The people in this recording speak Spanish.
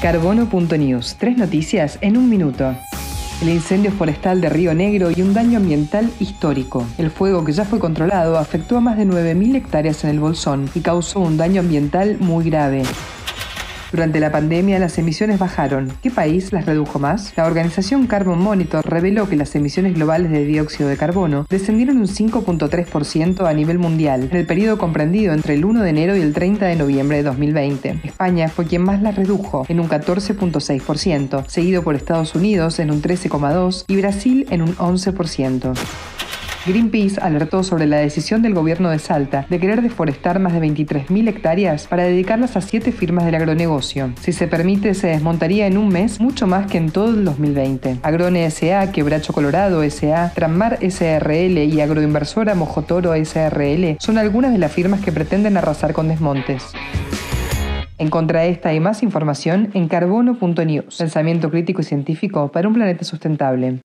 Carbono.news. Tres noticias en un minuto. El incendio forestal de Río Negro y un daño ambiental histórico. El fuego que ya fue controlado afectó a más de 9.000 hectáreas en el Bolsón y causó un daño ambiental muy grave. Durante la pandemia las emisiones bajaron. ¿Qué país las redujo más? La organización Carbon Monitor reveló que las emisiones globales de dióxido de carbono descendieron un 5.3% a nivel mundial en el periodo comprendido entre el 1 de enero y el 30 de noviembre de 2020. España fue quien más las redujo en un 14.6%, seguido por Estados Unidos en un 13.2% y Brasil en un 11%. Greenpeace alertó sobre la decisión del gobierno de Salta de querer deforestar más de 23.000 hectáreas para dedicarlas a siete firmas del agronegocio. Si se permite, se desmontaría en un mes mucho más que en todo el 2020. Agrone S.A., Quebracho Colorado S.A., Tranmar S.R.L. y Agroinversora Mojotoro S.R.L. son algunas de las firmas que pretenden arrasar con desmontes. Encontra esta y más información en carbono.news. Pensamiento crítico y científico para un planeta sustentable.